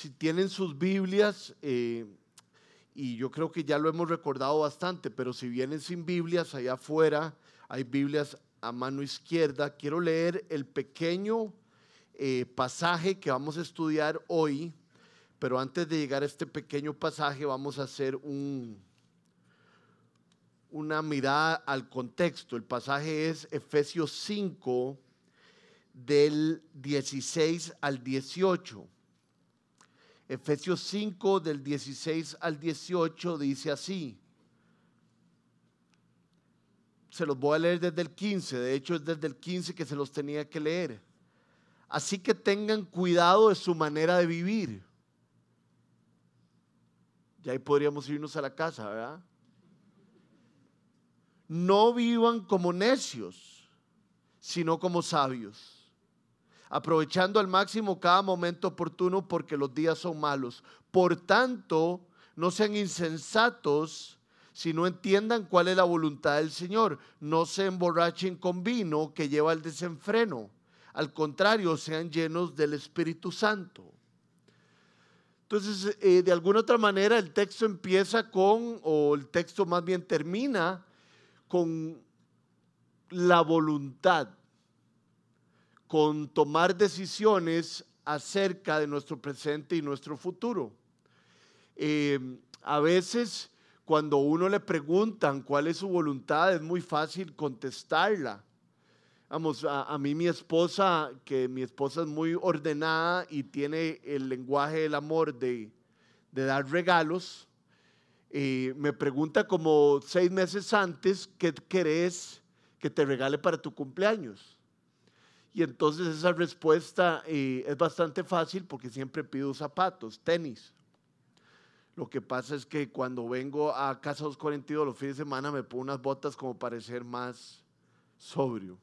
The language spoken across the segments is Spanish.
si tienen sus Biblias, eh, y yo creo que ya lo hemos recordado bastante, pero si vienen sin Biblias, allá afuera hay Biblias a mano izquierda. Quiero leer el pequeño eh, pasaje que vamos a estudiar hoy, pero antes de llegar a este pequeño pasaje vamos a hacer un, una mirada al contexto. El pasaje es Efesios 5 del 16 al 18. Efesios 5 del 16 al 18 dice así. Se los voy a leer desde el 15, de hecho es desde el 15 que se los tenía que leer. Así que tengan cuidado de su manera de vivir. Ya ahí podríamos irnos a la casa, ¿verdad? No vivan como necios, sino como sabios aprovechando al máximo cada momento oportuno porque los días son malos. Por tanto, no sean insensatos, no entiendan cuál es la voluntad del Señor. No se emborrachen con vino que lleva al desenfreno. Al contrario, sean llenos del Espíritu Santo. Entonces, eh, de alguna otra manera, el texto empieza con, o el texto más bien termina con la voluntad con tomar decisiones acerca de nuestro presente y nuestro futuro. Eh, a veces cuando uno le preguntan cuál es su voluntad es muy fácil contestarla. Vamos, a, mí mi esposa, que mi esposa es muy ordenada y tiene el lenguaje del amor de, dar regalos, eh, me pregunta como seis meses antes qué querés que te regale para tu cumpleaños. Y entonces esa respuesta eh, es bastante fácil porque siempre pido zapatos, tenis. Lo que pasa es que cuando vengo a Casa 242 los fines de semana me pongo unas botas como para ser más sobrio.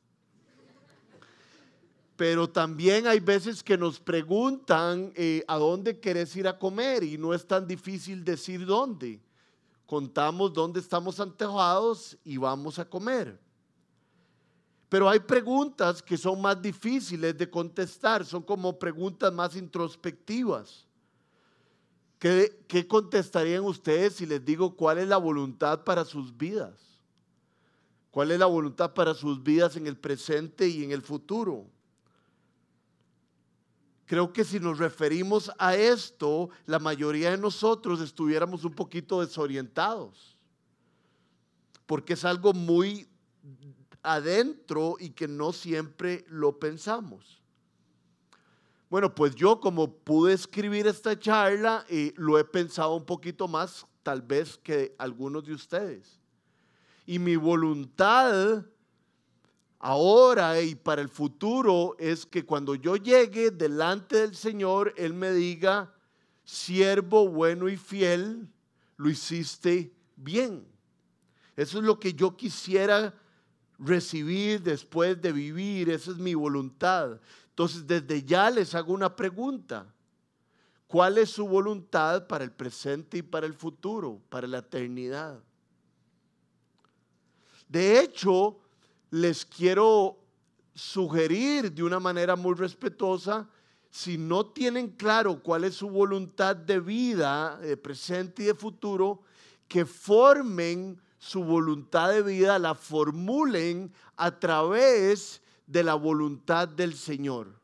Pero también hay veces que nos preguntan eh, a dónde querés ir a comer y no es tan difícil decir dónde. Contamos dónde estamos antejados y vamos a comer. Pero hay preguntas que son más difíciles de contestar, son como preguntas más introspectivas. ¿Qué, ¿Qué, contestarían ustedes si les digo cuál es la voluntad para sus vidas? ¿Cuál es la voluntad para sus vidas en el presente y en el futuro? Creo que si nos referimos a esto, la mayoría de nosotros estuviéramos un poquito desorientados, porque es algo muy adentro y que no siempre lo pensamos. Bueno, pues yo como pude escribir esta charla, y eh, lo he pensado un poquito más tal vez que algunos de ustedes. Y mi voluntad ahora y para el futuro es que cuando yo llegue delante del Señor, Él me diga, siervo bueno y fiel, lo hiciste bien. Eso es lo que yo quisiera recibir después de vivir, esa es mi voluntad. Entonces, desde ya les hago una pregunta. ¿Cuál es su voluntad para el presente y para el futuro, para la eternidad? De hecho, les quiero sugerir de una manera muy respetuosa, si no tienen claro cuál es su voluntad de vida, de presente y de futuro, que formen su voluntad de vida la formulen a través de la voluntad del Señor.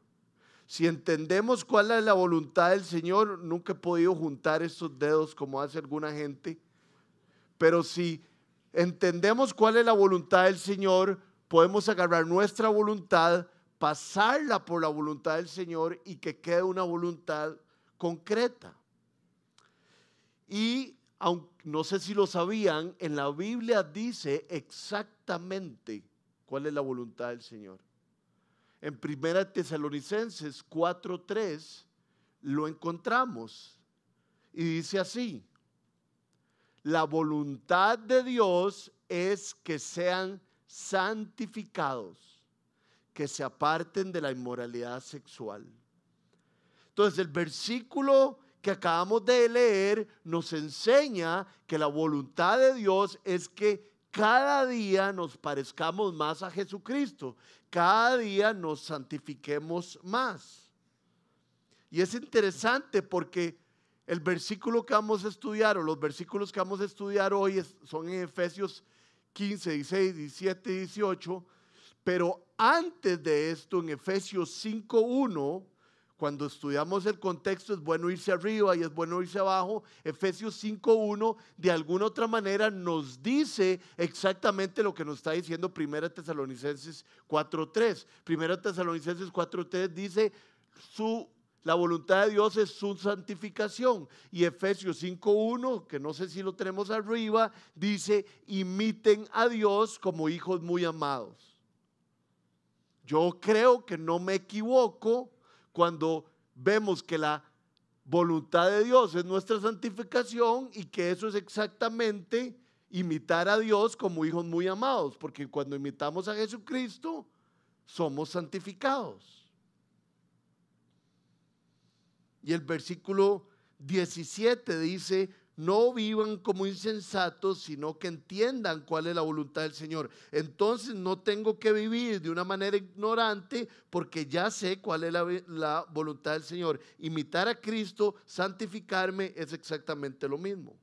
Si entendemos cuál es la voluntad del Señor, nunca he podido juntar estos dedos como hace alguna gente, pero si entendemos cuál es la voluntad del Señor, podemos agarrar nuestra voluntad, pasarla por la voluntad del Señor y que quede una voluntad concreta. Y aunque no sé si lo sabían, en la Biblia dice exactamente cuál es la voluntad del Señor. En Primera Tesalonicenses 4:3 lo encontramos y dice así: La voluntad de Dios es que sean santificados, que se aparten de la inmoralidad sexual. Entonces el versículo que acabamos de leer nos enseña que la voluntad de Dios es que cada día nos parezcamos más a Jesucristo, cada día nos santifiquemos más. Y es interesante porque el versículo que vamos a estudiar o los versículos que vamos a estudiar hoy son en Efesios 15, 16, 17, 18. Pero antes de esto, en Efesios 5, 1, cuando estudiamos el contexto, es bueno irse arriba y es bueno irse abajo. Efesios 5.1 de alguna otra manera nos dice exactamente lo que nos está diciendo 1 Tesalonicenses 4.3. 1 Tesalonicenses 4.3 dice, su, la voluntad de Dios es su santificación. Y Efesios 5.1, que no sé si lo tenemos arriba, dice, imiten a Dios como hijos muy amados. Yo creo que no me equivoco cuando vemos que la voluntad de Dios es nuestra santificación y que eso es exactamente imitar a Dios como hijos muy amados, porque cuando imitamos a Jesucristo somos santificados. Y el versículo 17 dice, no vivan como insensatos, sino que entiendan cuál es la voluntad del Señor. Entonces no tengo que vivir de una manera ignorante porque ya sé cuál es la, voluntad del Señor. Imitar a Cristo, santificarme, es exactamente lo mismo.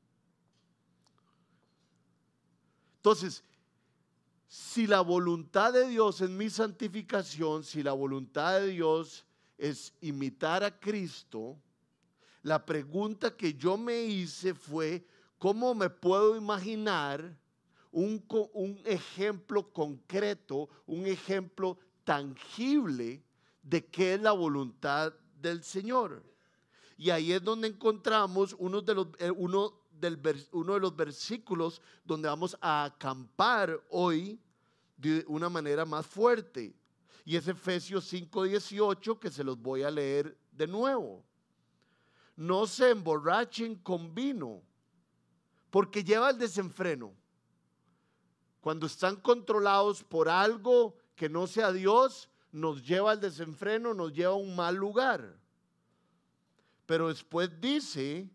Entonces, si la voluntad de Dios es mi santificación, si la voluntad de Dios es imitar a Cristo, la pregunta que yo me hice fue, ¿cómo me puedo imaginar un, ejemplo concreto, un ejemplo tangible de qué es la voluntad del Señor? Y ahí es donde encontramos uno de los, eh, uno del, uno de los versículos donde vamos a acampar hoy de una manera más fuerte. Y es Efesios 5:18 que se los voy a leer de nuevo no se emborrachen con vino, porque lleva el desenfreno. Cuando están controlados por algo que no sea Dios, nos lleva al desenfreno, nos lleva a un mal lugar. Pero después dice,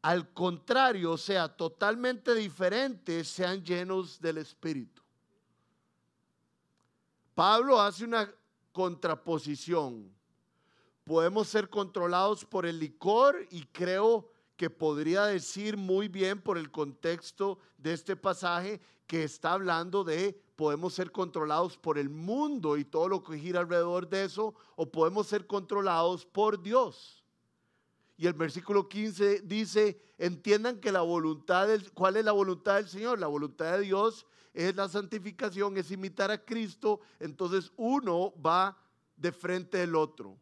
al contrario, sea totalmente diferente, sean llenos del Espíritu. Pablo hace una contraposición podemos ser controlados por el licor y creo que podría decir muy bien por el contexto de este pasaje que está hablando de podemos ser controlados por el mundo y todo lo que gira alrededor de eso o podemos ser controlados por Dios. Y el versículo 15 dice, entiendan que la voluntad del, ¿cuál es la voluntad del Señor? La voluntad de Dios es la santificación, es imitar a Cristo, entonces uno va de frente del otro.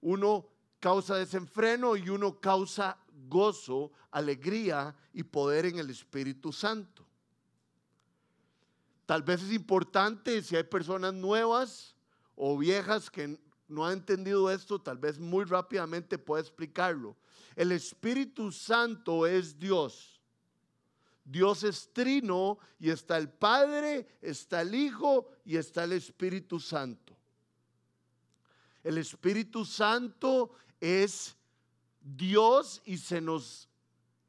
Uno causa desenfreno y uno causa gozo, alegría y poder en el Espíritu Santo. Tal vez es importante si hay personas nuevas o viejas que no han entendido esto, tal vez muy rápidamente pueda explicarlo. El Espíritu Santo es Dios. Dios es trino y está el Padre, está el Hijo y está el Espíritu Santo. El Espíritu Santo es Dios y se nos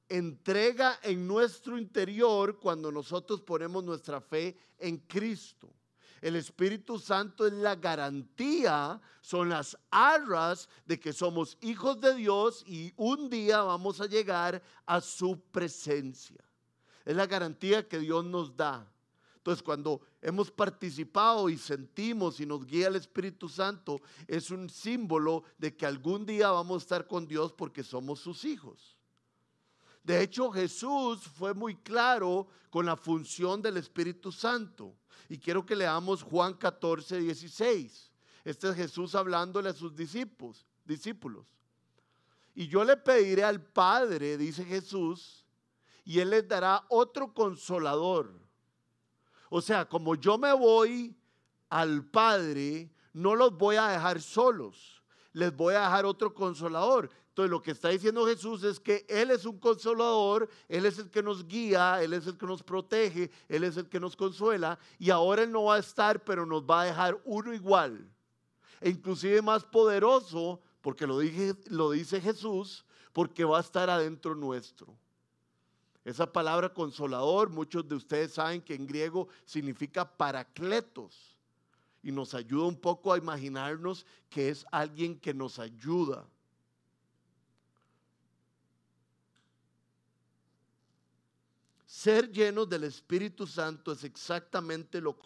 entrega en nuestro interior cuando nosotros ponemos nuestra fe en Cristo. El Espíritu Santo es la garantía, son las arras de que somos hijos de Dios y un día vamos a llegar a su presencia. Es la garantía que Dios nos da. Entonces, cuando hemos participado y sentimos y nos guía el Espíritu Santo, es un símbolo de que algún día vamos a estar con Dios porque somos sus hijos. De hecho, Jesús fue muy claro con la función del Espíritu Santo. Y quiero que leamos Juan 14, 16. Este es Jesús hablándole a sus discípulos. discípulos. Y yo le pediré al Padre, dice Jesús, y Él les dará otro consolador o sea, como yo me voy al Padre, no los voy a dejar solos, les voy a dejar otro consolador. Entonces lo que está diciendo Jesús es que Él es un consolador, Él es el que nos guía, Él es el que nos protege, Él es el que nos consuela y ahora Él no va a estar, pero nos va a dejar uno igual, e inclusive más poderoso, porque lo, lo dice Jesús, porque va a estar adentro nuestro. Esa palabra consolador, muchos de ustedes saben que en griego significa paracletos. y nos ayuda un poco a imaginarnos que es alguien que nos ayuda. Ser llenos del Espíritu Santo es exactamente lo,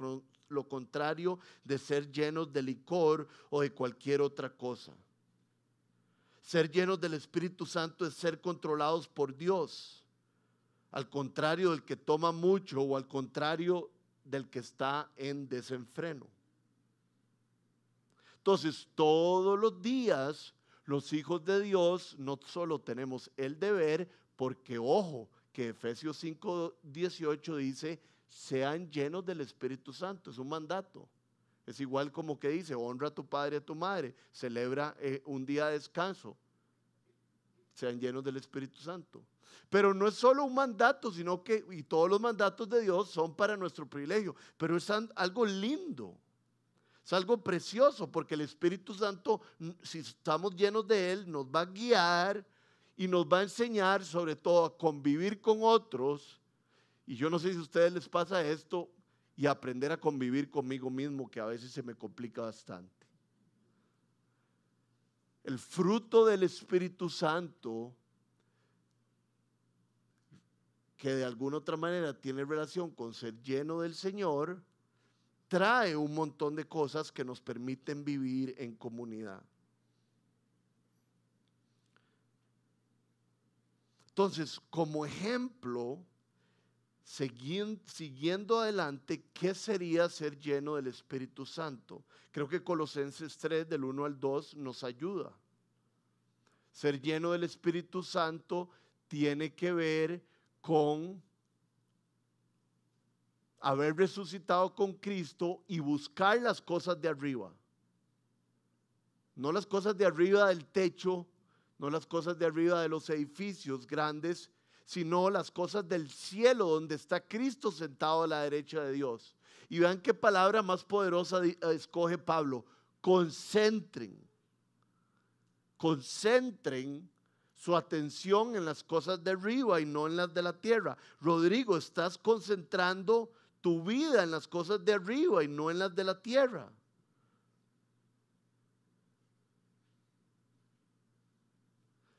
lo contrario de ser llenos de licor o de cualquier otra cosa. Ser llenos del Espíritu Santo es ser controlados por Dios, al contrario del que toma mucho o al contrario del que está en desenfreno. Entonces, todos los días, los hijos de Dios no solo tenemos el deber, porque ojo, que Efesios 5, 18 dice, sean llenos del Espíritu Santo, es un mandato. Es igual como que dice, honra a tu padre y a tu madre, celebra eh, un día de descanso, sean llenos del Espíritu Santo. Pero no es solo un mandato, sino que, y todos los mandatos de Dios son para nuestro privilegio, pero es algo lindo, es algo precioso, porque el Espíritu Santo, si estamos llenos de Él, nos va a guiar y nos va a enseñar sobre todo a convivir con otros. Y yo no sé si a ustedes les pasa esto y aprender a convivir conmigo mismo, que a veces se me complica bastante. El fruto del Espíritu Santo, que de alguna otra manera tiene relación con ser lleno del Señor, trae un montón de cosas que nos permiten vivir en comunidad. Entonces, como ejemplo, siguiendo adelante, ¿qué sería ser lleno del Espíritu Santo? Creo que Colosenses 3, del 1 al 2, nos ayuda. Ser lleno del Espíritu Santo tiene que ver con haber resucitado con Cristo y buscar las cosas de arriba. No las cosas de arriba del techo, no las cosas de arriba de los edificios grandes, sino las cosas del cielo donde está Cristo sentado a la derecha de Dios. Y vean qué palabra más poderosa escoge Pablo. Concentren. Concentren su atención en las cosas de arriba y no en las de la tierra. Rodrigo, estás concentrando tu vida en las cosas de arriba y no en las de la tierra.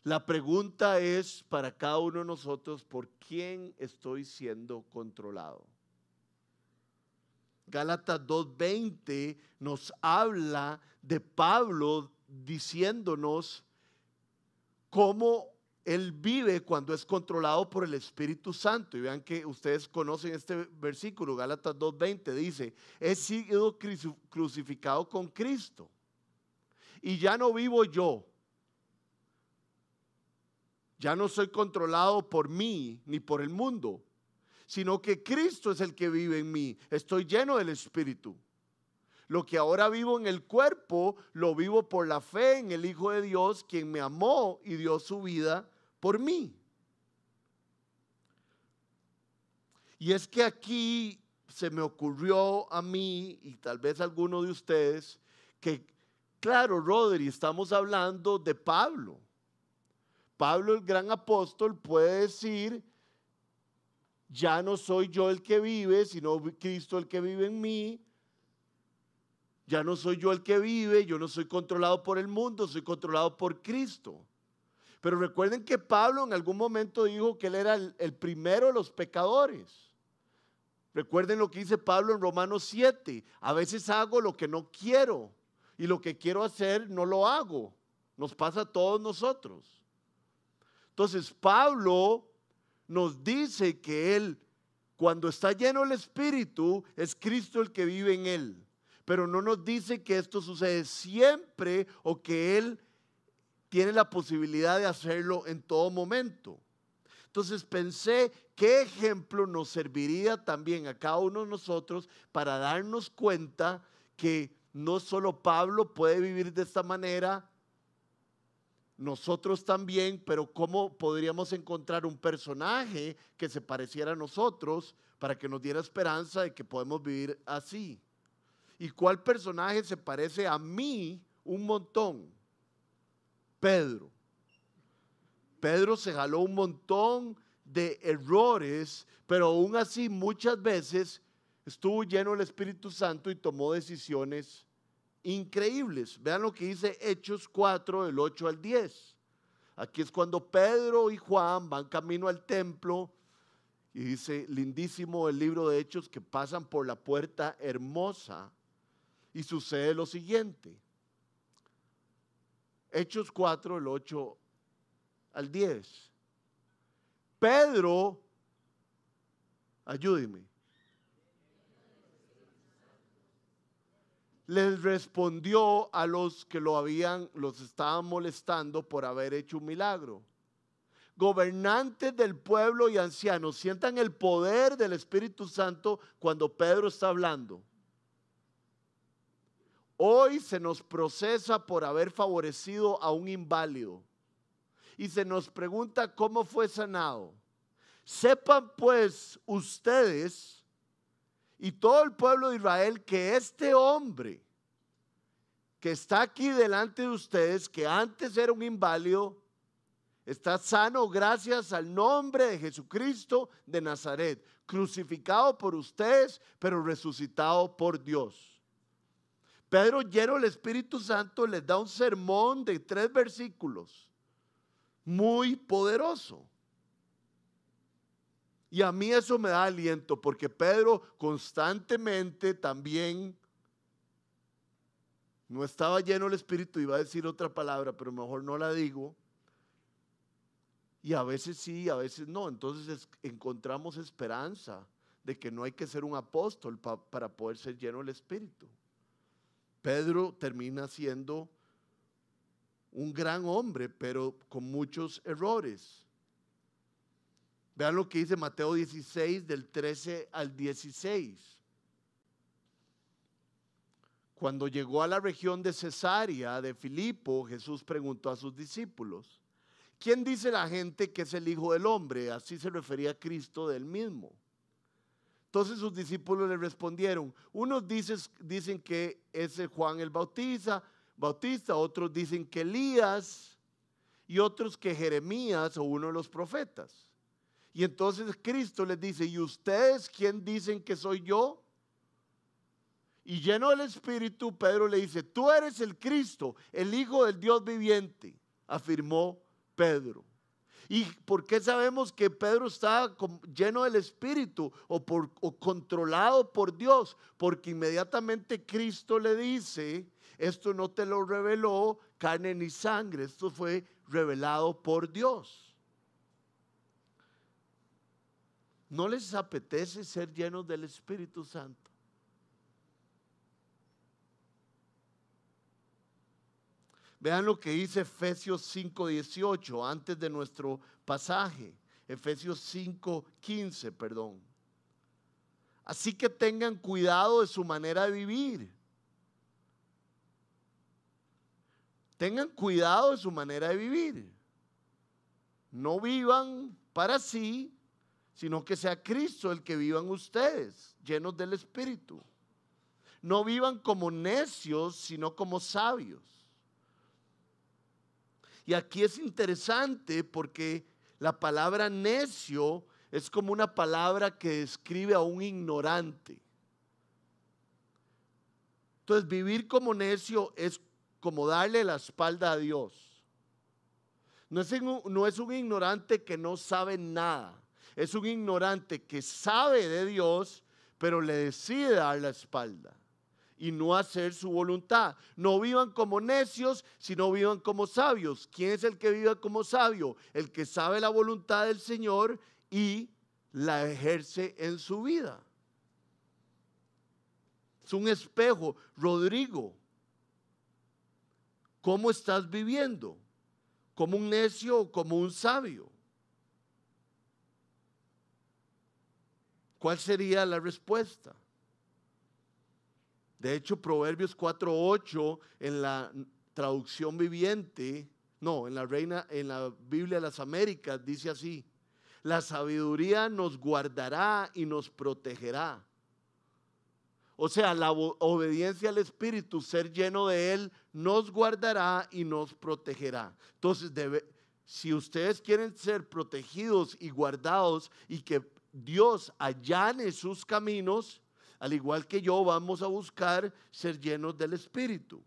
La pregunta es para cada uno de nosotros, ¿por quién estoy siendo controlado? Gálatas 2.20 nos habla de Pablo diciéndonos cómo él vive cuando es controlado por el Espíritu Santo. Y vean que ustedes conocen este versículo, Gálatas 2.20 dice, he sido crucificado con Cristo. Y ya no vivo yo, ya no soy controlado por mí ni por el mundo, sino que Cristo es el que vive en mí. Estoy lleno del Espíritu. Lo que ahora vivo en el cuerpo, lo vivo por la fe en el Hijo de Dios, quien me amó y dio su vida por mí. Y es que aquí se me ocurrió a mí y tal vez a alguno de ustedes que, claro, Rodri, estamos hablando de Pablo. Pablo el gran apóstol puede decir, ya no soy yo el que vive, sino Cristo el que vive en mí. Ya no soy yo el que vive, yo no soy controlado por el mundo, soy controlado por Cristo. Pero recuerden que Pablo en algún momento dijo que él era el, primero de los pecadores. Recuerden lo que dice Pablo en Romanos 7. A veces hago lo que no quiero y lo que quiero hacer no lo hago. Nos pasa a todos nosotros. Entonces Pablo nos dice que él, cuando está lleno el Espíritu, es Cristo el que vive en él. Pero no nos dice que esto sucede siempre o que él tiene la posibilidad de hacerlo en todo momento. Entonces pensé qué ejemplo nos serviría también a cada uno de nosotros para darnos cuenta que no solo Pablo puede vivir de esta manera, nosotros también, pero ¿cómo podríamos encontrar un personaje que se pareciera a nosotros para que nos diera esperanza de que podemos vivir así? ¿Y cuál personaje se parece a mí un montón? Pedro. Pedro se jaló un montón de errores, pero aún así muchas veces estuvo lleno del Espíritu Santo y tomó decisiones increíbles. Vean lo que dice Hechos 4, del 8 al 10. Aquí es cuando Pedro y Juan van camino al templo y dice, lindísimo el libro de Hechos que pasan por la puerta hermosa y sucede lo siguiente. Hechos 4, el 8 al 10. Pedro, ayúdeme, les respondió a los que lo habían, los estaban molestando por haber hecho un milagro. Gobernantes del pueblo y ancianos, sientan el poder del Espíritu Santo cuando Pedro está hablando. Hoy se nos procesa por haber favorecido a un inválido y se nos pregunta cómo fue sanado. Sepan pues ustedes y todo el pueblo de Israel que este hombre que está aquí delante de ustedes, que antes era un inválido, está sano gracias al nombre de Jesucristo de Nazaret, crucificado por ustedes, pero resucitado por Dios. Pedro lleno del Espíritu Santo les da un sermón de tres versículos, muy poderoso. Y a mí eso me da aliento porque Pedro constantemente también no estaba lleno el Espíritu, iba a decir otra palabra, pero mejor no la digo. Y a veces sí, a veces no. Entonces encontramos esperanza de que no hay que ser un apóstol para poder ser lleno del Espíritu. Pedro termina siendo un gran hombre, pero con muchos errores. Vean lo que dice Mateo 16 del 13 al 16. Cuando llegó a la región de Cesarea de Filipo, Jesús preguntó a sus discípulos, ¿quién dice la gente que es el Hijo del Hombre? Así se refería a Cristo del mismo. Entonces sus discípulos le respondieron, unos dicen, que es Juan el Bautista, Bautista, otros dicen que Elías y otros que Jeremías o uno de los profetas. Y entonces Cristo les dice, ¿y ustedes quién dicen que soy yo? Y lleno del Espíritu, Pedro le dice, tú eres el Cristo, el Hijo del Dios viviente, afirmó Pedro. ¿Y por qué sabemos que Pedro estaba lleno del Espíritu o, por, o controlado por Dios? Porque inmediatamente Cristo le dice, esto no te lo reveló carne ni sangre, esto fue revelado por Dios. ¿No les apetece ser llenos del Espíritu Santo? Vean lo que dice Efesios 5:18 antes de nuestro pasaje. Efesios 5:15, perdón. Así que tengan cuidado de su manera de vivir. Tengan cuidado de su manera de vivir. No vivan para sí, sino que sea Cristo el que vivan ustedes, llenos del Espíritu. No vivan como necios, sino como sabios. Y aquí es interesante porque la palabra necio es como una palabra que describe a un ignorante. Entonces vivir como necio es como darle la espalda a Dios. No es, un, no es un ignorante que no sabe nada es un ignorante que sabe de Dios, pero le decide dar la espalda y no hacer su voluntad. No vivan como necios, sino vivan como sabios. ¿Quién es el que vive como sabio? El que sabe la voluntad del Señor y la ejerce en su vida. Es un espejo. Rodrigo, ¿cómo estás viviendo? ¿Como un necio o como un sabio? ¿Cuál sería la respuesta? De hecho, Proverbios 4:8 en la traducción viviente, no, en la Reina en la Biblia de las Américas dice así: La sabiduría nos guardará y nos protegerá. O sea, la obediencia al Espíritu, ser lleno de Él, nos guardará y nos protegerá. Entonces, si ustedes quieren ser protegidos y guardados y que Dios allane sus caminos, al igual que yo, vamos a buscar ser llenos del Espíritu.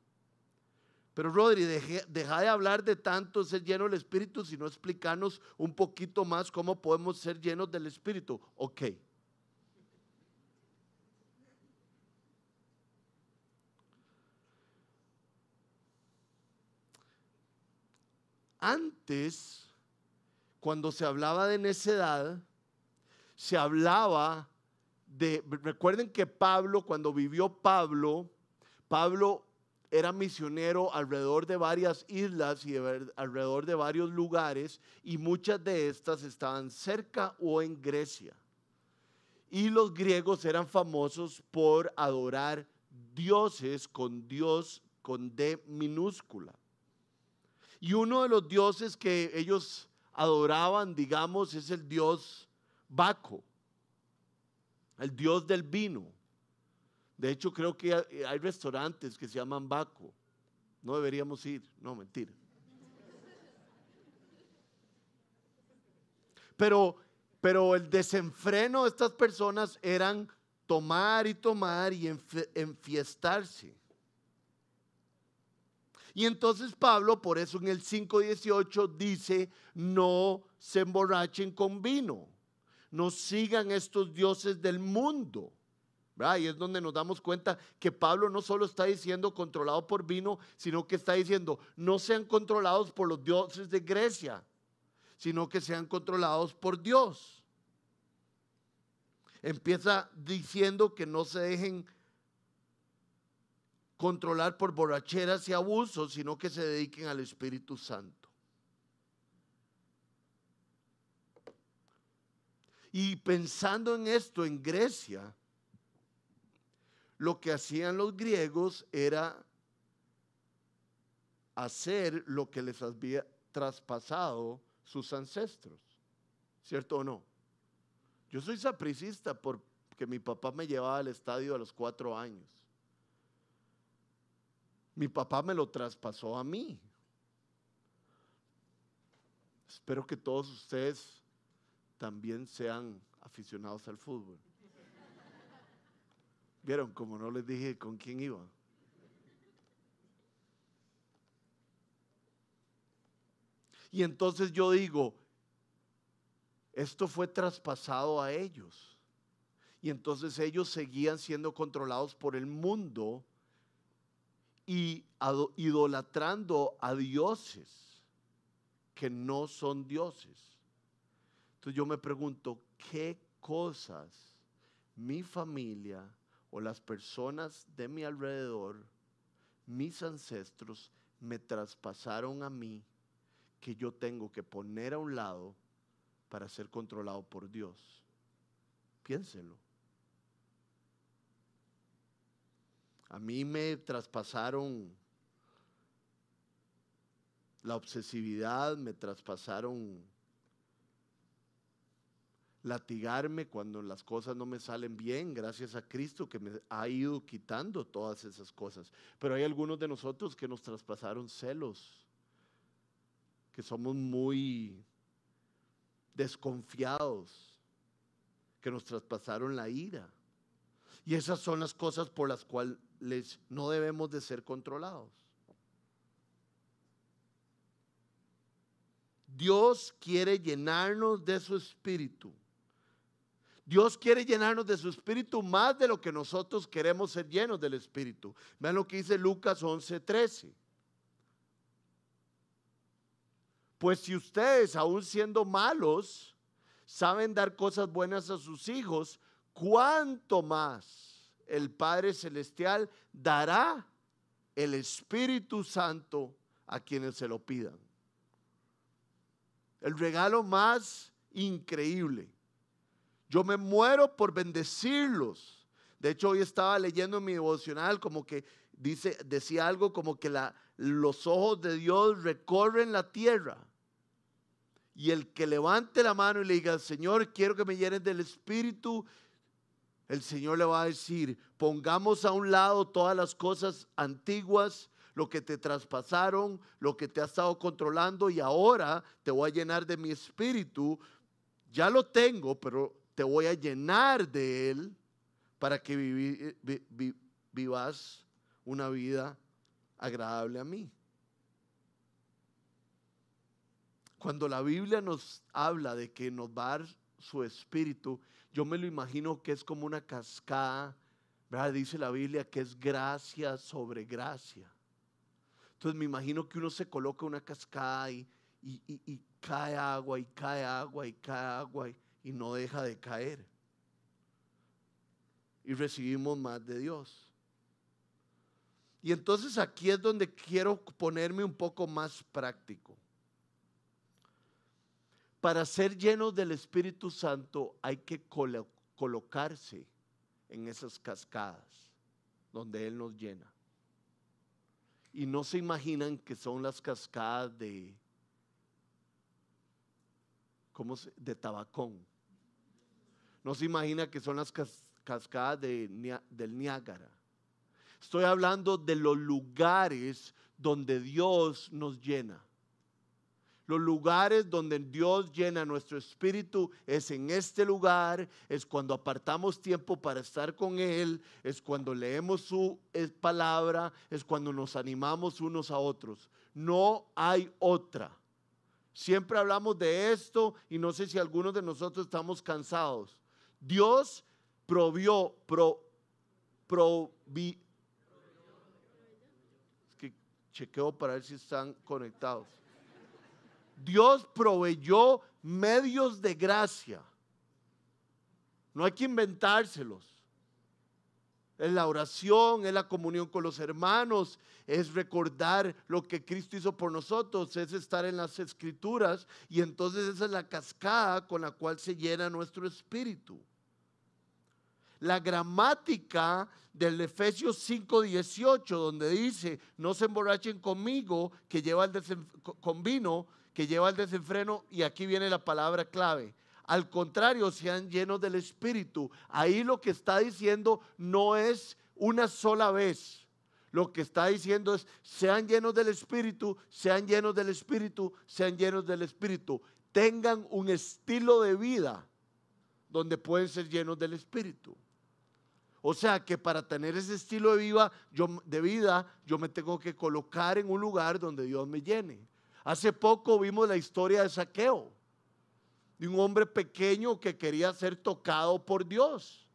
Pero Rodri, deja de hablar de tanto ser lleno del Espíritu, sino explicarnos un poquito más cómo podemos ser llenos del Espíritu. Ok. Antes, cuando se hablaba de necedad, se hablaba de, recuerden que Pablo, cuando vivió Pablo, Pablo era misionero alrededor de varias islas y alrededor de varios lugares y muchas de estas estaban cerca o en Grecia. Y los griegos eran famosos por adorar dioses con Dios con D minúscula. Y uno de los dioses que ellos adoraban, digamos, es el dios Baco, el dios del vino. De hecho, creo que hay restaurantes que se llaman Baco. No deberíamos ir, no, mentira. Pero, pero el desenfreno de estas personas eran tomar y tomar y enfiestarse. Y entonces Pablo, por eso en el 5.18 dice, no se emborrachen con vino, no sigan estos dioses del mundo. Y es donde nos damos cuenta que Pablo no solo está diciendo controlado por vino, sino que está diciendo no sean controlados por los dioses de Grecia, sino que sean controlados por Dios. Empieza diciendo que no se dejen controlar por borracheras y abusos, sino que se dediquen al Espíritu Santo. Y pensando en esto en Grecia, lo que hacían los griegos era hacer lo que les había traspasado sus ancestros, ¿cierto o no? Yo soy sapricista porque mi papá me llevaba al estadio a los cuatro años. Mi papá me lo traspasó a mí. Espero que todos ustedes también sean aficionados al fútbol. ¿Vieron como no les dije con quién iba? Y entonces yo digo, esto fue traspasado a ellos. Y entonces ellos seguían siendo controlados por el mundo y idolatrando a dioses que no son dioses. Entonces yo me pregunto, ¿qué cosas mi familia o las personas de mi alrededor, mis ancestros, me traspasaron a mí que yo tengo que poner a un lado para ser controlado por Dios? Piénselo. A mí me traspasaron la obsesividad, me traspasaron latigarme cuando las cosas no me salen bien, gracias a Cristo que me ha ido quitando todas esas cosas. Pero hay algunos de nosotros que nos traspasaron celos, que somos muy desconfiados, que nos traspasaron la ira. Y esas son las cosas por las cuales no debemos de ser controlados. Dios quiere llenarnos de su espíritu. Dios quiere llenarnos de su espíritu más de lo que nosotros queremos ser llenos del espíritu. Vean lo que dice Lucas 11:13. Pues si ustedes, aún siendo malos, saben dar cosas buenas a sus hijos, ¿cuánto más? el Padre Celestial dará el Espíritu Santo a quienes se lo pidan. El regalo más increíble. Yo me muero por bendecirlos. De hecho, hoy estaba leyendo mi devocional como que dice, decía algo como que los ojos de Dios recorren la tierra. Y el que levante la mano y le diga, Señor, quiero que me llenes del Espíritu, el Señor le va a decir, pongamos a un lado todas las cosas antiguas, lo que te traspasaron, lo que te ha estado controlando y ahora te voy a llenar de mi espíritu. Ya lo tengo, pero te voy a llenar de él para que vivas una vida agradable a mí. Cuando la Biblia nos habla de que nos va a dar su espíritu, yo me lo imagino que es como una cascada, ¿verdad? Dice la Biblia que es gracia sobre gracia. Entonces me imagino que uno se coloca una cascada y, y, cae agua y cae agua y cae agua y no deja de caer. Y recibimos más de Dios. Y entonces aquí es donde quiero ponerme un poco más práctico. Para ser llenos del Espíritu Santo hay que colocarse en esas cascadas donde Él nos llena. Y no se imaginan que son las cascadas de, ¿cómo de tabacón. No se imagina que son las cascadas de, del Niágara. Estoy hablando de los lugares donde Dios nos llena. Los lugares donde Dios llena nuestro espíritu es en este lugar, es cuando apartamos tiempo para estar con Él, es cuando leemos su palabra, es cuando nos animamos unos a otros. No hay otra. Siempre hablamos de esto y no sé si algunos de nosotros estamos cansados. Dios provió, pro, es que chequeo para ver si están conectados. Dios proveyó medios de gracia. No hay que inventárselos. Es la oración, es la comunión con los hermanos, es recordar lo que Cristo hizo por nosotros, es estar en las escrituras y entonces esa es la cascada con la cual se llena nuestro espíritu. La gramática del Efesios 5:18, donde dice, no se emborrachen conmigo, que lleva el con vino, que lleva al desenfreno y aquí viene la palabra clave. Al contrario, sean llenos del Espíritu. Ahí lo que está diciendo no es una sola vez. Lo que está diciendo es, sean llenos del Espíritu, sean llenos del Espíritu, sean llenos del Espíritu. Tengan un estilo de vida donde pueden ser llenos del Espíritu. O sea que para tener ese estilo de vida, yo, de vida, yo me tengo que colocar en un lugar donde Dios me llene. Hace poco vimos la historia de Saqueo, de un hombre pequeño que quería ser tocado por Dios,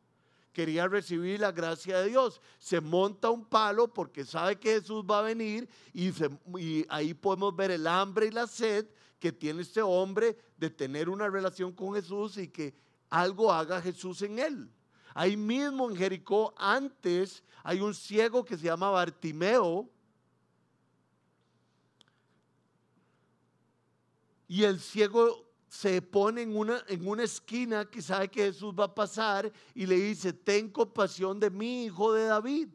quería recibir la gracia de Dios. Se monta un palo porque sabe que Jesús va a venir y, ahí podemos ver el hambre y la sed que tiene este hombre de tener una relación con Jesús y que algo haga Jesús en él. Ahí mismo en Jericó antes hay un ciego que se llama Bartimeo, y el ciego se pone en una, en una esquina que sabe que Jesús va a pasar y le dice, ten compasión de mí, hijo de David.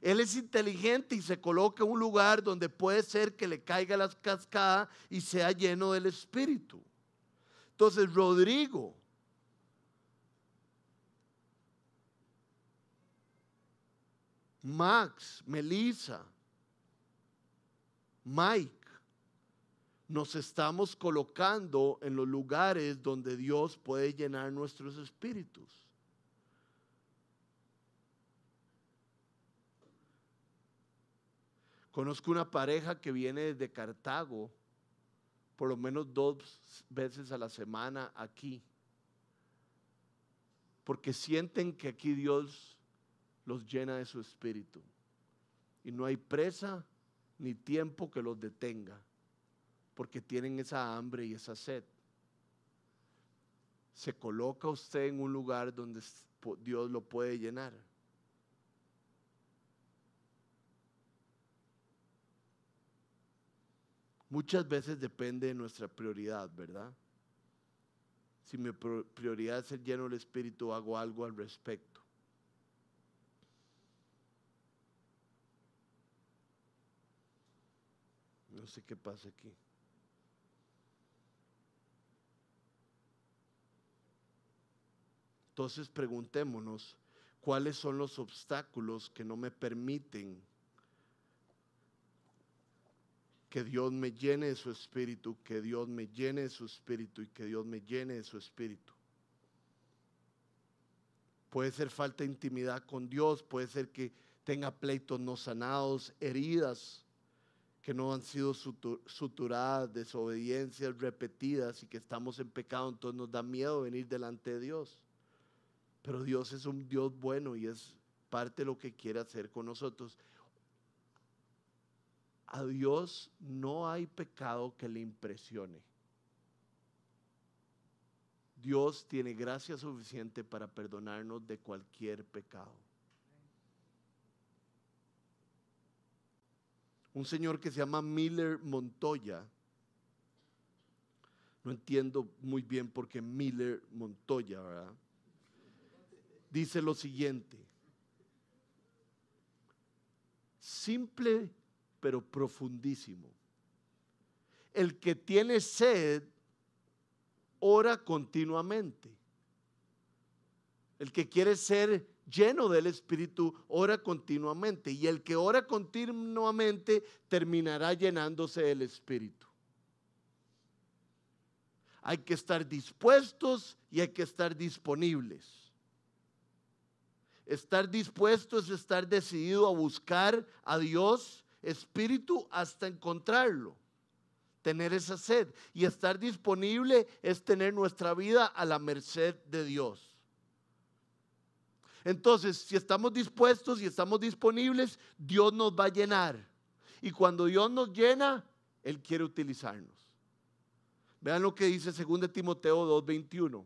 Él es inteligente y se coloca en un lugar donde puede ser que le caiga la cascada y sea lleno del Espíritu. Entonces, Rodrigo, Max, Melissa, Mike, nos estamos colocando en los lugares donde Dios puede llenar nuestros espíritus. Conozco una pareja que viene desde Cartago por lo menos dos veces a la semana aquí, porque sienten que aquí Dios los llena de su espíritu y no hay presa ni tiempo que los detenga porque tienen esa hambre y esa sed. Se coloca usted en un lugar donde Dios lo puede llenar. Muchas veces depende de nuestra prioridad, ¿verdad? Si mi prioridad es ser lleno del Espíritu, hago algo al respecto. No sé qué pasa aquí. Entonces preguntémonos, ¿cuáles son los obstáculos que no me permiten que Dios me llene de su espíritu, que Dios me llene de su espíritu y que Dios me llene de su espíritu? Puede ser falta de intimidad con Dios, puede ser que tenga pleitos no sanados, heridas que no han sido suturadas, desobediencias repetidas y que estamos en pecado, entonces nos da miedo venir delante de Dios. Pero Dios es un Dios bueno y es parte de lo que quiere hacer con nosotros. A Dios no hay pecado que le impresione. Dios tiene gracia suficiente para perdonarnos de cualquier pecado. Un señor que se llama Miller Montoya, no entiendo muy bien por qué Miller Montoya, ¿verdad? Dice lo siguiente, simple pero profundísimo. El que tiene sed ora continuamente. El que quiere ser lleno del Espíritu ora continuamente. Y el que ora continuamente terminará llenándose del Espíritu. Hay que estar dispuestos y hay que estar disponibles. Estar dispuestos es estar decidido a buscar a Dios, Espíritu, hasta encontrarlo tener esa sed. Y estar disponible es tener nuestra vida a la merced de Dios. Entonces, si estamos dispuestos y estamos disponibles, Dios nos va a llenar. Y cuando Dios nos llena, Él quiere utilizarnos. Vean lo que dice 2 Timoteo 2:21.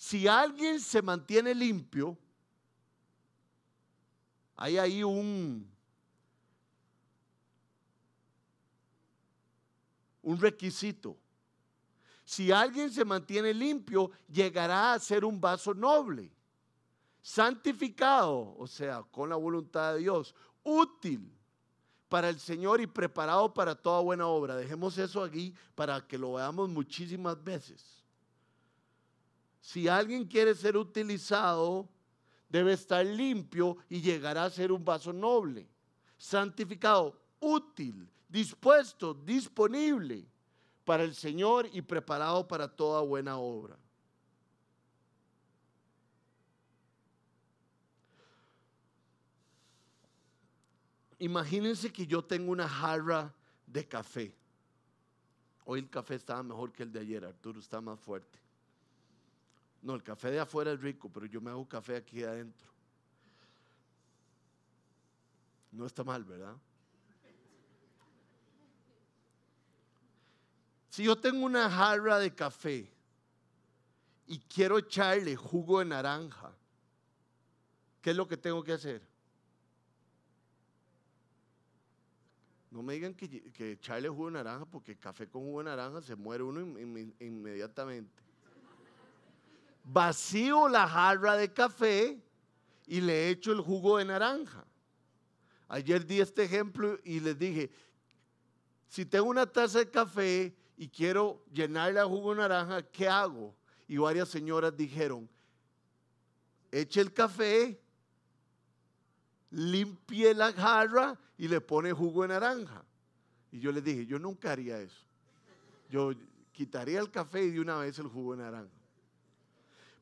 Si alguien se mantiene limpio, hay ahí un, un requisito. Si alguien se mantiene limpio, llegará a ser un vaso noble, santificado, o sea, con la voluntad de Dios, útil para el Señor y preparado para toda buena obra. Dejemos eso aquí para que lo veamos muchísimas veces. Si alguien quiere ser utilizado, debe estar limpio y llegará a ser un vaso noble, santificado, útil, dispuesto, disponible para el Señor y preparado para toda buena obra. Imagínense que yo tengo una jarra de café. Hoy el café estaba mejor que el de ayer, Arturo está más fuerte. No, el café de afuera es rico, pero yo me hago café aquí adentro. No está mal, ¿verdad? Si yo tengo una jarra de café y quiero echarle jugo de naranja, ¿qué es lo que tengo que hacer? No me digan que, echarle jugo de naranja porque café con jugo de naranja se muere uno inmediatamente. Vacío la jarra de café y le echo el jugo de naranja. Ayer di este ejemplo y les dije, si tengo una taza de café y quiero llenarle a jugo de naranja, ¿qué hago? Y varias señoras dijeron, eche el café, limpie la jarra y le pone jugo de naranja. Y yo les dije, yo nunca haría eso. Yo quitaría el café y de una vez el jugo de naranja.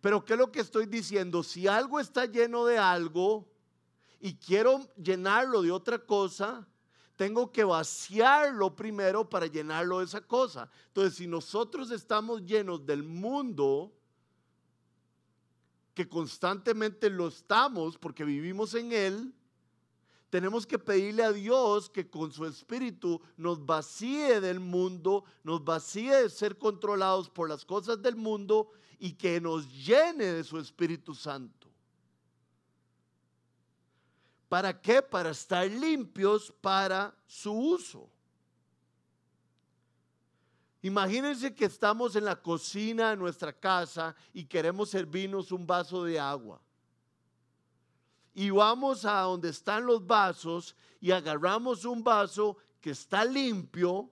Pero ¿qué es lo que estoy diciendo? Si algo está lleno de algo y quiero llenarlo de otra cosa, tengo que vaciarlo primero para llenarlo de esa cosa. Entonces, si nosotros estamos llenos del mundo, que constantemente lo estamos porque vivimos en él, tenemos que pedirle a Dios que con su espíritu nos vacíe del mundo, nos vacíe de ser controlados por las cosas del mundo y que nos llene de su Espíritu Santo. ¿Para qué? Para estar limpios para su uso. Imagínense que estamos en la cocina de nuestra casa y queremos servirnos un vaso de agua. Y vamos a donde están los vasos y agarramos un vaso que está limpio,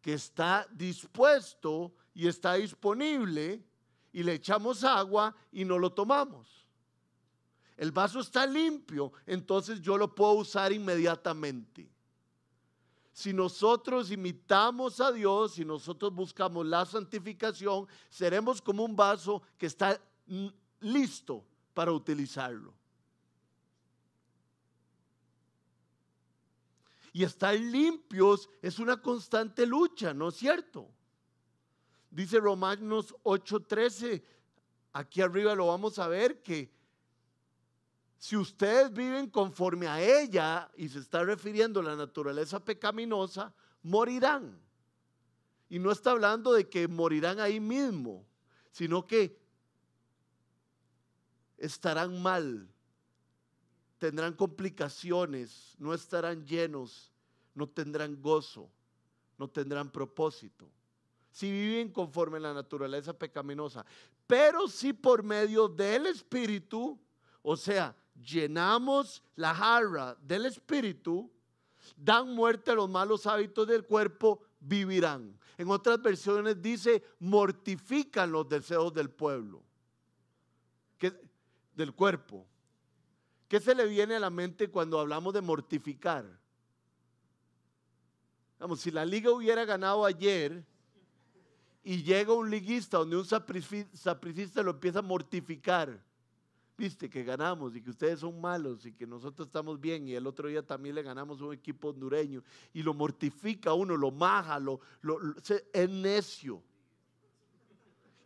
que está dispuesto y está disponible y le echamos agua y no lo tomamos el vaso está limpio, entonces yo lo puedo usar inmediatamente. si nosotros imitamos a Dios, si nosotros buscamos la santificación, seremos como un vaso que está listo para utilizarlo. Y estar limpios es una constante lucha, ¿no es cierto? Dice Romanos 8:13, aquí arriba lo vamos a ver, que si ustedes viven conforme a ella, y se está refiriendo a la naturaleza pecaminosa, morirán. Y no está hablando de que morirán ahí mismo, sino que estarán mal, tendrán complicaciones, no estarán llenos, no tendrán gozo, no tendrán propósito. Si viven conforme a la naturaleza pecaminosa, pero si por medio del Espíritu, o sea, llenamos la jarra del Espíritu, dan muerte a los malos hábitos del cuerpo, vivirán. En otras versiones dice, mortifican los deseos del pueblo, del cuerpo. ¿Qué se le viene a la mente cuando hablamos de mortificar? Vamos, si la liga hubiera ganado ayer y llega un liguista donde un sapricista lo empieza a mortificar, viste que ganamos y que ustedes son malos y que nosotros estamos bien y el otro día también le ganamos un equipo hondureño y lo mortifica uno, lo maja, lo, es necio.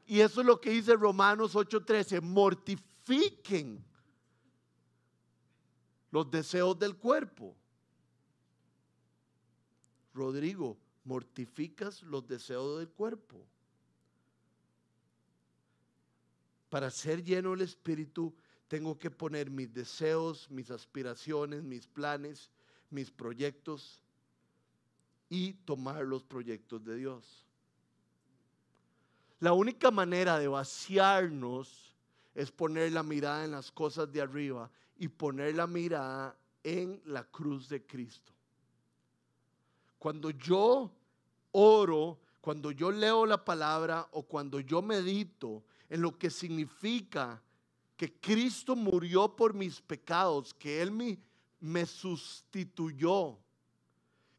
Y eso es lo que dice Romanos 8:13, mortifiquen los deseos del cuerpo. Rodrigo, mortificas los deseos del cuerpo. Para ser lleno del Espíritu, tengo que poner mis deseos, mis aspiraciones, mis planes, mis proyectos y tomar los proyectos de Dios. La única manera de vaciarnos es poner la mirada en las cosas de arriba y poner la mirada en la cruz de Cristo. Cuando yo oro, cuando yo leo la palabra o cuando yo medito en lo que significa que Cristo murió por mis pecados, que Él me, me sustituyó,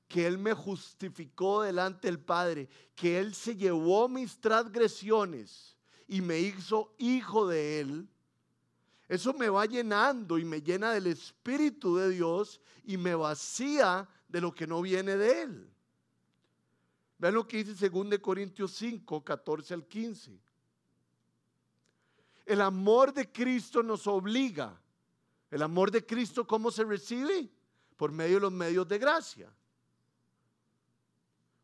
que Él me justificó delante del Padre, que Él se llevó mis transgresiones y me hizo hijo de Él, eso me va llenando y me llena del Espíritu de Dios y me vacía de lo que no viene de Él. Vean lo que dice 2 Corintios 5, 14 al 15. El amor de Cristo nos obliga. El amor de Cristo, ¿cómo se recibe? Por medio de los medios de gracia.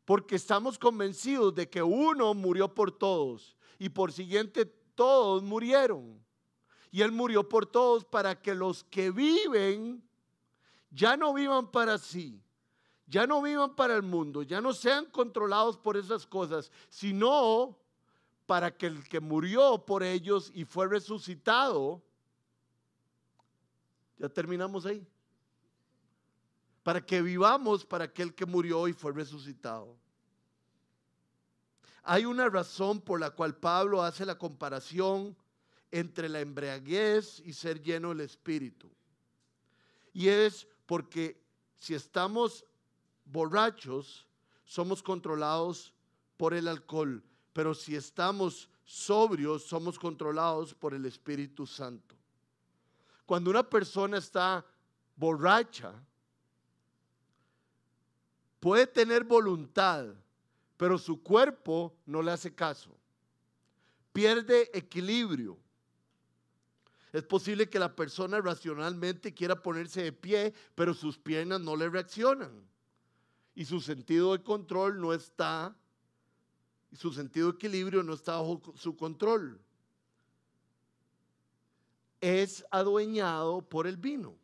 Porque estamos convencidos de que uno murió por todos y por siguiente todos murieron. Y Él murió por todos para que los que viven ya no vivan para sí, ya no vivan para el mundo, ya no sean controlados por esas cosas, sino para que el que murió por ellos y fue resucitado, ya terminamos ahí, para que vivamos para aquel que murió y fue resucitado. Hay una razón por la cual Pablo hace la comparación entre la embriaguez y ser lleno del Espíritu. Y es porque si estamos borrachos, somos controlados por el alcohol, pero si estamos sobrios, somos controlados por el Espíritu Santo. Cuando una persona está borracha, puede tener voluntad, pero su cuerpo no le hace caso. Pierde equilibrio es posible que la persona racionalmente quiera ponerse de pie, pero sus piernas no le reaccionan. Y su sentido de control no está, y su sentido de equilibrio no está bajo su control. Es adueñado por el vino,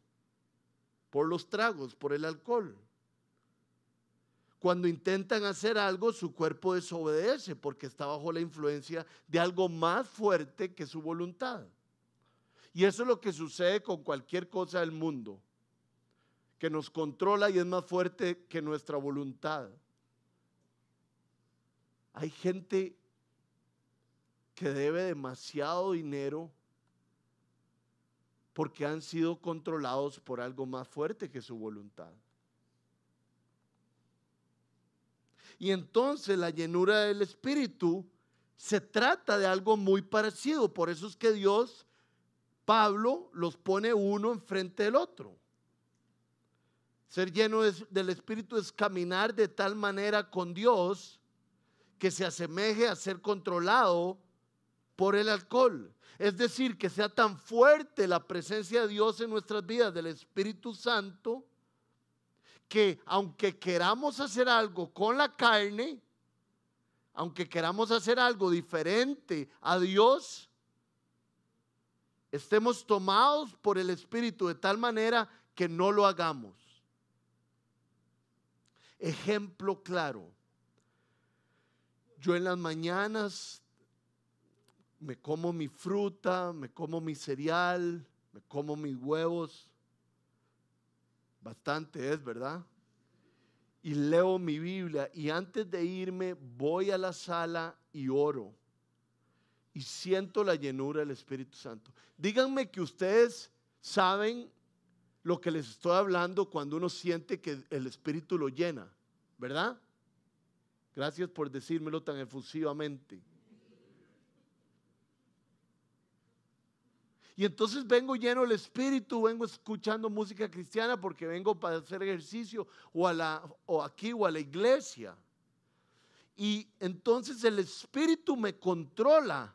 por los tragos, por el alcohol. Cuando intentan hacer algo, su cuerpo desobedece porque está bajo la influencia de algo más fuerte que su voluntad. Y eso es lo que sucede con cualquier cosa del mundo, que nos controla y es más fuerte que nuestra voluntad. Hay gente que debe demasiado dinero porque han sido controlados por algo más fuerte que su voluntad. Y entonces la llenura del Espíritu se trata de algo muy parecido. Por eso es que Dios, Pablo, los pone uno enfrente del otro. Ser lleno del Espíritu es caminar de tal manera con Dios que se asemeje a ser controlado por el alcohol. Es decir, que sea tan fuerte la presencia de Dios en nuestras vidas, del Espíritu Santo, que aunque queramos hacer algo con la carne, aunque queramos hacer algo diferente a Dios, estemos tomados por el Espíritu de tal manera que no lo hagamos. Ejemplo claro. Yo en las mañanas me como mi fruta, me como mi cereal, me como mis huevos. Bastante es, ¿verdad? Y leo mi Biblia y antes de irme voy a la sala y oro. Y siento la llenura del Espíritu Santo. Díganme que ustedes saben lo que les estoy hablando cuando uno siente que el Espíritu lo llena, ¿verdad? Gracias por decírmelo tan efusivamente. Y entonces vengo lleno del Espíritu, vengo escuchando música cristiana porque vengo para hacer ejercicio o, a la, o aquí o a la iglesia. Y entonces el Espíritu me controla.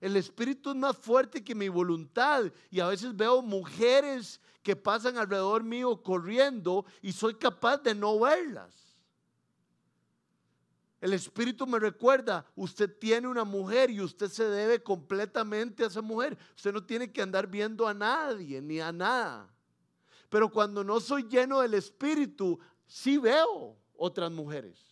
El Espíritu es más fuerte que mi voluntad. Y a veces veo mujeres que pasan alrededor mío corriendo y soy capaz de no verlas. El Espíritu me recuerda, usted tiene una mujer y usted se debe completamente a esa mujer. Usted no tiene que andar viendo a nadie ni a nada. Pero cuando no soy lleno del Espíritu, sí veo otras mujeres.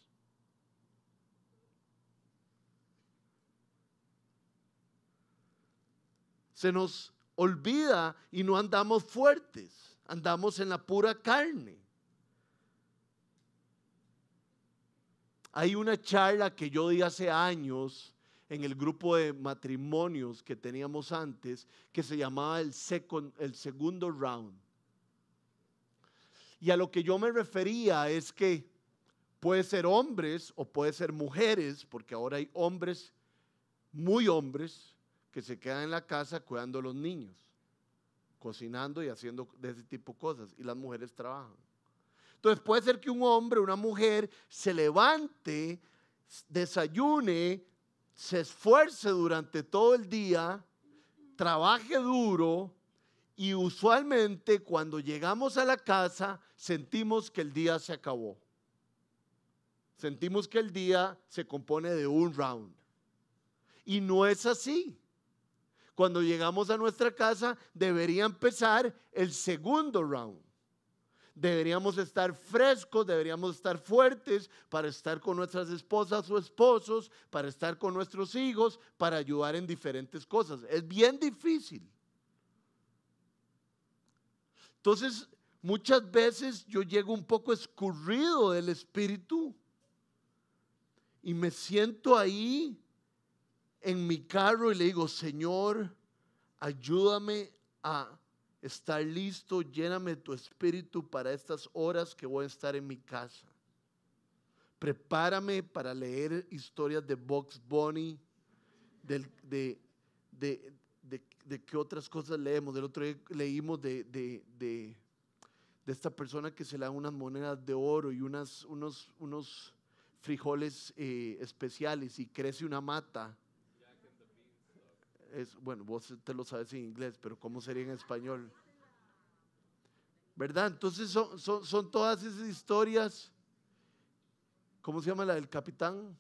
Se nos olvida y no andamos fuertes, andamos en la pura carne. Hay una charla que yo di hace años en el grupo de matrimonios que teníamos antes que se llamaba el, el segundo round. Y a lo que yo me refería es que puede ser hombres o puede ser mujeres, porque ahora hay hombres, muy hombres, que se quedan en la casa cuidando a los niños, cocinando y haciendo de ese tipo de cosas, y las mujeres trabajan. Entonces puede ser que un hombre, una mujer se levante, desayune, se esfuerce durante todo el día, trabaje duro y usualmente cuando llegamos a la casa sentimos que el día se acabó. Sentimos que el día se compone de un round. Y no es así. Cuando llegamos a nuestra casa debería empezar el segundo round deberíamos estar frescos, deberíamos estar fuertes para estar con nuestras esposas o esposos, para estar con nuestros hijos, para ayudar en diferentes cosas. Es bien difícil. Entonces, muchas veces yo llego un poco escurrido del espíritu y me siento ahí en mi carro y le digo, Señor, ayúdame a estar listo, lléname tu espíritu para estas horas que voy a estar en mi casa. Prepárame para leer historias de Box Bunny, de, de, de, qué otras cosas leemos. Del otro día leímos de, esta persona que se le da unas monedas de oro y unas, unos, unos frijoles eh, especiales y crece una mata bueno, vos te lo sabes en inglés, pero ¿cómo sería en español? ¿Verdad? Entonces son, son, todas esas historias. ¿Cómo se llama la del capitán?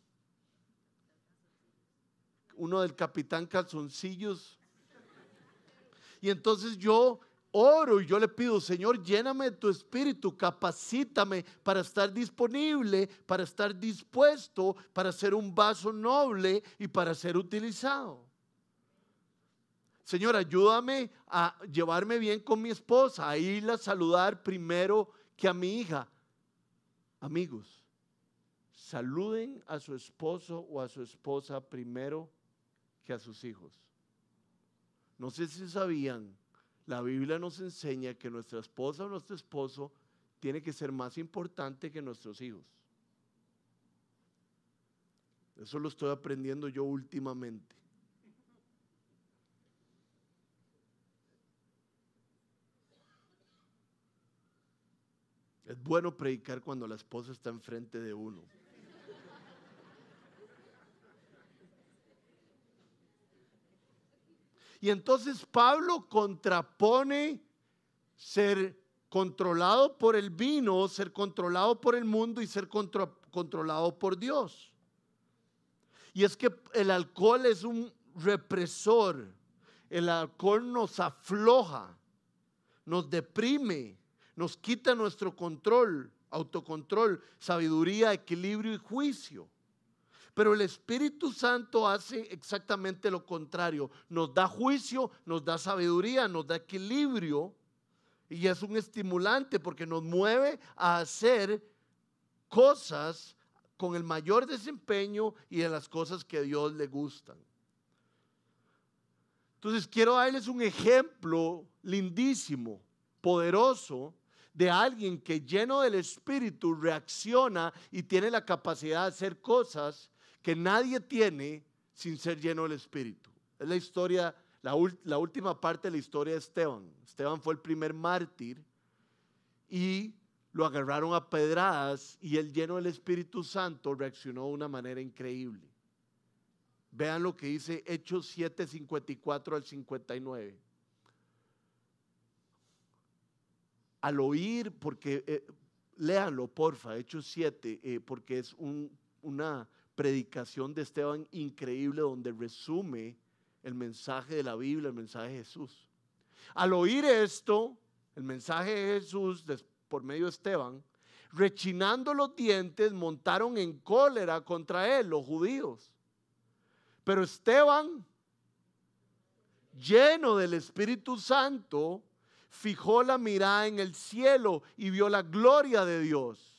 Uno del capitán calzoncillos. Y entonces yo oro y yo le pido, Señor, lléname de tu espíritu, capacítame para estar disponible, para estar dispuesto, para ser un vaso noble y para ser utilizado. Señor, ayúdame a llevarme bien con mi esposa, a irla a saludar primero que a mi hija. Amigos, saluden a su esposo o a su esposa primero que a sus hijos. No sé si sabían, la Biblia nos enseña que nuestra esposa o nuestro esposo tiene que ser más importante que nuestros hijos. Eso lo estoy aprendiendo yo últimamente. Es bueno predicar cuando la esposa está enfrente de uno. Y entonces Pablo contrapone ser controlado por el vino, ser controlado por el mundo y ser controlado por Dios. Y es que el alcohol es un represor. El alcohol nos afloja, nos deprime, nos quita nuestro control, autocontrol, sabiduría, equilibrio y juicio. Pero el Espíritu Santo hace exactamente lo contrario. Nos da juicio, nos da sabiduría, nos da equilibrio y es un estimulante porque nos mueve a hacer cosas con el mayor desempeño y en las cosas que a Dios le gustan. Entonces quiero darles un ejemplo lindísimo, poderoso, de alguien que lleno del Espíritu reacciona y tiene la capacidad de hacer cosas que nadie tiene sin ser lleno del Espíritu. Es la historia, la, última parte de la historia de Esteban. Esteban fue el primer mártir y lo agarraron a pedradas y él lleno del Espíritu Santo reaccionó de una manera increíble. Vean lo que dice Hechos 7, 54 al 59. Al oír, porque, eh, léanlo porfa, Hechos 7, eh, porque es una predicación de Esteban increíble donde resume el mensaje de la Biblia, el mensaje de Jesús. Al oír esto, el mensaje de Jesús por medio de Esteban, rechinando los dientes, montaron en cólera contra él los judíos. Pero Esteban, lleno del Espíritu Santo, fijó la mirada en el cielo y vio la gloria de Dios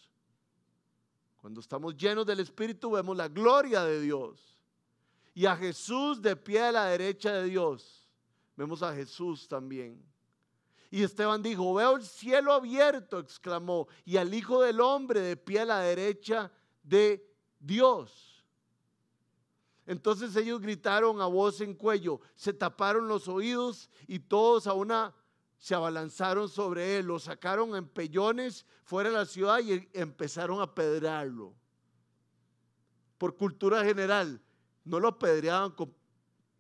cuando estamos llenos del Espíritu vemos la gloria de Dios. Y a Jesús de pie a la derecha de Dios. Vemos a Jesús también. Y Esteban dijo, veo el cielo abierto, exclamó, y al Hijo del Hombre de pie a la derecha de Dios. Entonces ellos gritaron a voz en cuello, se taparon los oídos y todos a una se abalanzaron sobre él, lo sacaron en pellones fuera de la ciudad y empezaron a pedrarlo. Por cultura general, no lo apedreaban con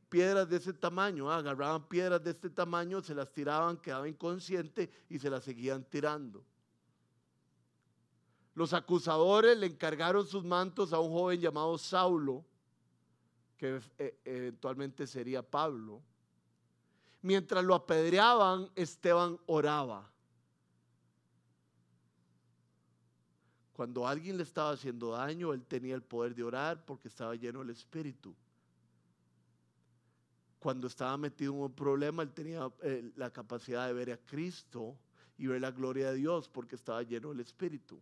piedras de ese tamaño, ah, agarraban piedras de este tamaño, se las tiraban, quedaba inconsciente y se las seguían tirando. Los acusadores le encargaron sus mantos a un joven llamado Saulo, que eh, eventualmente sería Pablo mientras lo apedreaban, Esteban oraba. Cuando alguien le estaba haciendo daño, él tenía el poder de orar porque estaba lleno del Espíritu. Cuando estaba metido en un problema, él tenía eh, la capacidad de ver a Cristo y ver la gloria de Dios porque estaba lleno del Espíritu.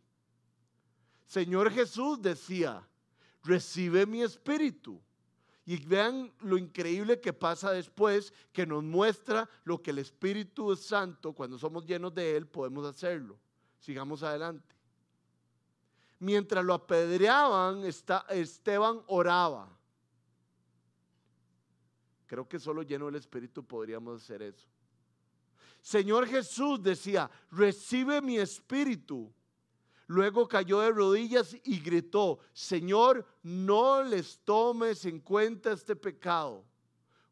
Señor Jesús decía, recibe mi espíritu. Y vean lo increíble que pasa después, que nos muestra lo que el Espíritu Santo, cuando somos llenos de Él, podemos hacerlo. Sigamos adelante. Mientras lo apedreaban, Esteban oraba. Creo que solo lleno del Espíritu podríamos hacer eso. Señor Jesús decía, recibe mi espíritu. Luego cayó de rodillas y gritó, Señor, no les tomes en cuenta este pecado.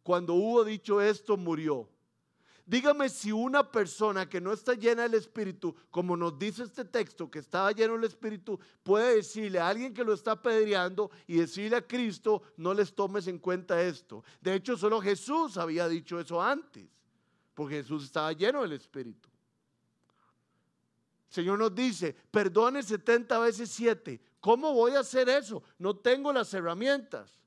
Cuando hubo dicho esto, murió. Dígame si una persona que no está llena del Espíritu, como nos dice este texto, que estaba lleno del Espíritu, puede decirle a alguien que lo está apedreando y decirle a Cristo, no les tomes en cuenta esto. De hecho, solo Jesús había dicho eso antes, porque Jesús estaba lleno del Espíritu. Señor nos dice, perdone 70 veces 7. ¿Cómo voy a hacer eso? No tengo las herramientas.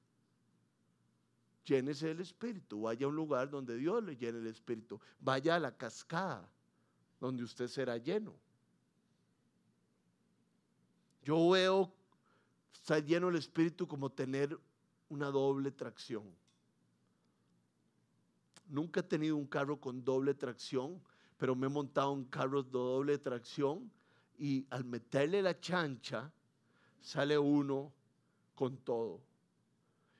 Llénese del Espíritu. Vaya a un lugar donde Dios le llene el Espíritu. Vaya a la cascada donde usted será lleno. Yo veo estar lleno del Espíritu como tener una doble tracción. Nunca he tenido un carro con doble tracción pero me he montado un carro de doble tracción y al meterle la chancha sale uno con todo.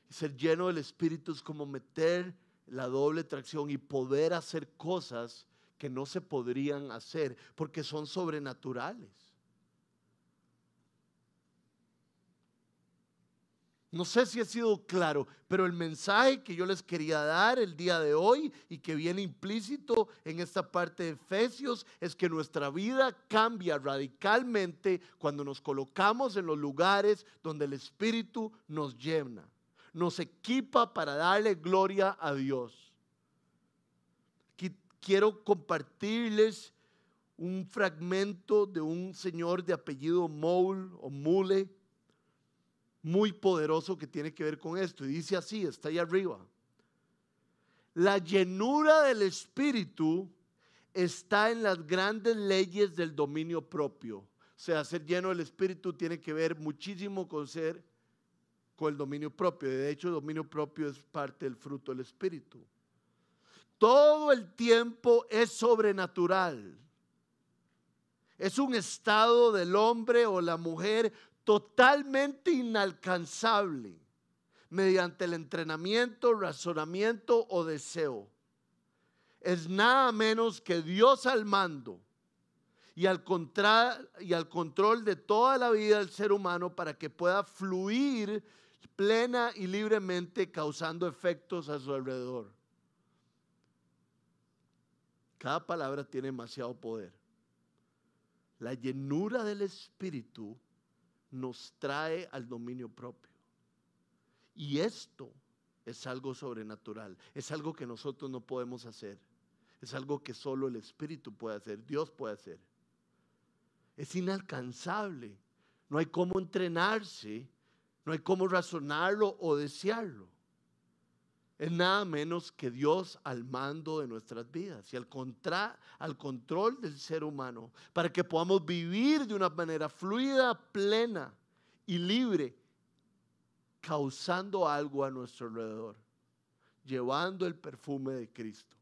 Ser lleno del Espíritu es como meter la doble tracción y poder hacer cosas que no se podrían hacer porque son sobrenaturales. No sé si ha sido claro, pero el mensaje que yo les quería dar el día de hoy y que viene implícito en esta parte de Efesios es que nuestra vida cambia radicalmente cuando nos colocamos en los lugares donde el Espíritu nos llena, nos equipa para darle gloria a Dios. Quiero compartirles un fragmento de un señor de apellido Moule o Mule muy poderoso que tiene que ver con esto. Y dice así, está ahí arriba. La llenura del Espíritu está en las grandes leyes del dominio propio. O sea, ser lleno del Espíritu tiene que ver muchísimo con ser con el dominio propio. De hecho, el dominio propio es parte del fruto del Espíritu. Todo el tiempo es sobrenatural. Es un estado del hombre o la mujer totalmente inalcanzable mediante el entrenamiento, razonamiento o deseo. Es nada menos que Dios al mando y al, y al control de toda la vida del ser humano para que pueda fluir plena y libremente causando efectos a su alrededor. Cada palabra tiene demasiado poder. La llenura del Espíritu nos trae al dominio propio. Y esto es algo sobrenatural, es algo que nosotros no podemos hacer, es algo que solo el Espíritu puede hacer, Dios puede hacer. Es inalcanzable, no hay cómo entrenarse, no hay cómo razonarlo o desearlo es nada menos que Dios al mando de nuestras vidas y al, contra, al control del ser humano, para que podamos vivir de una manera fluida, plena y libre, causando algo a nuestro alrededor, llevando el perfume de Cristo.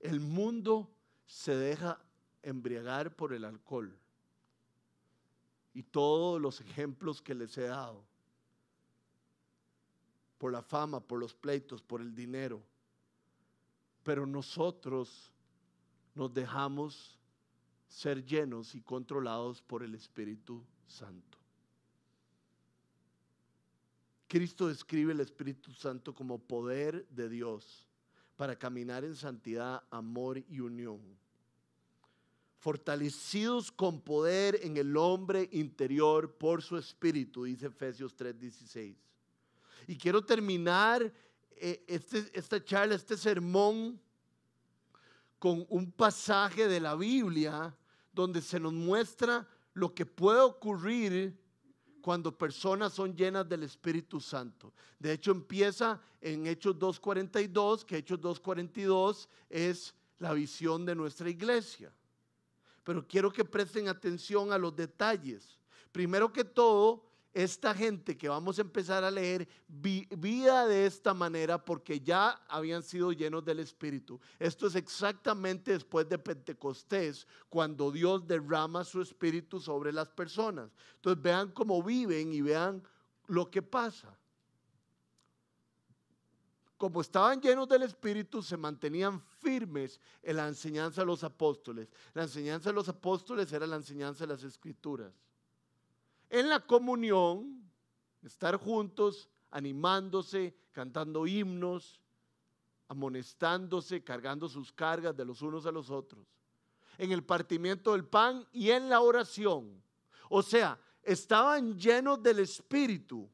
El mundo se deja embriagar por el alcohol y todos los ejemplos que les he dado. Por la fama, por los pleitos, por el dinero. Pero nosotros nos dejamos ser llenos y controlados por el Espíritu Santo. Cristo describe el Espíritu Santo como poder de Dios para caminar en santidad, amor y unión fortalecidos con poder en el hombre interior por su espíritu, dice Efesios 3:16. Y quiero terminar eh, este, esta charla, este sermón, con un pasaje de la Biblia donde se nos muestra lo que puede ocurrir cuando personas son llenas del Espíritu Santo. De hecho, empieza en Hechos 2.42, que Hechos 2.42 es la visión de nuestra iglesia pero quiero que presten atención a los detalles. Primero que todo, esta gente que vamos a empezar a leer vivía de esta manera porque ya habían sido llenos del Espíritu. Esto es exactamente después de Pentecostés, cuando Dios derrama su Espíritu sobre las personas. Entonces vean cómo viven y vean lo que pasa como estaban llenos del Espíritu, se mantenían firmes en la enseñanza de los apóstoles. La enseñanza de los apóstoles era la enseñanza de las escrituras. En la comunión, estar juntos, animándose, cantando himnos, amonestándose, cargando sus cargas de los unos a los otros. En el partimiento del pan y en la oración. O sea, estaban llenos del Espíritu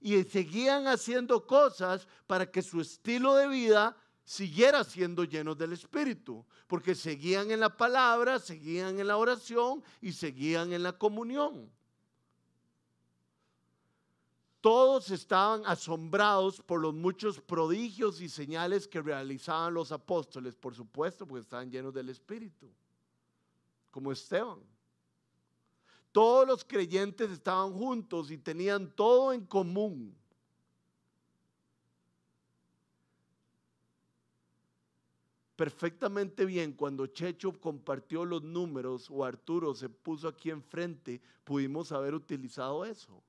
y seguían haciendo cosas para que su estilo de vida siguiera siendo lleno del Espíritu, porque seguían en la palabra, seguían en la oración y seguían en la comunión. Todos estaban asombrados por los muchos prodigios y señales que realizaban los apóstoles, por supuesto, porque estaban llenos del Espíritu, como Esteban. Todos los creyentes estaban juntos y tenían todo en común. perfectamente bien cuando Checho compartió los números o Arturo se puso aquí enfrente, pudimos haber utilizado eso.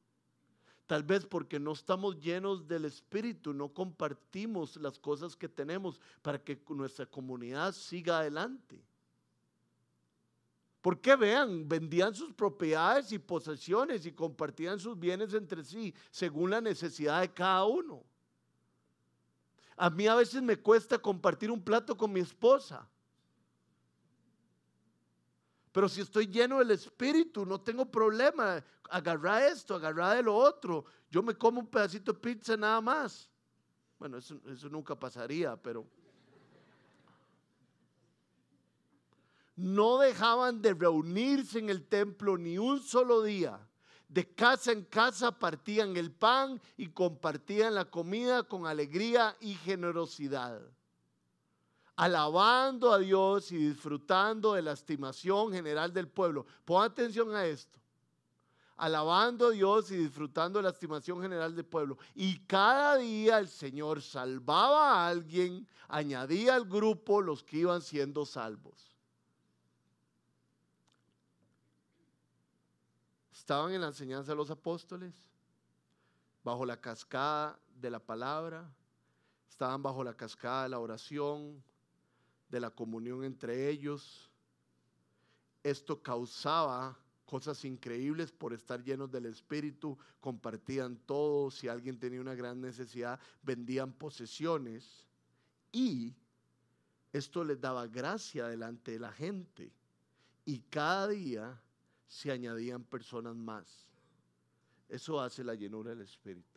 Tal vez porque no estamos llenos del Espíritu, no compartimos las cosas que tenemos para que nuestra comunidad siga adelante. Porque vean, vendían sus propiedades y posesiones y compartían sus bienes entre sí según la necesidad de cada uno. A mí a veces me cuesta compartir un plato con mi esposa. Pero si estoy lleno del Espíritu, no tengo problema. Agarra esto, agarra de lo otro. Yo me como un pedacito de pizza nada más. Bueno, eso, eso nunca pasaría, pero... No dejaban de reunirse en el templo ni un solo día. De casa en casa partían el pan y compartían la comida con alegría y generosidad alabando a Dios y disfrutando de la estimación general del pueblo. Pon atención a esto. Alabando a Dios y disfrutando de la estimación general del pueblo. Y cada día el Señor salvaba a alguien, añadía al grupo los que iban siendo salvos. Estaban en la enseñanza de los apóstoles, bajo la cascada de la palabra, estaban bajo la cascada de la oración, de la comunión entre ellos. Esto causaba cosas increíbles por estar llenos del Espíritu, compartían todo, si alguien tenía una gran necesidad, vendían posesiones y esto les daba gracia delante de la gente y cada día se añadían personas más. Eso hace la llenura del Espíritu.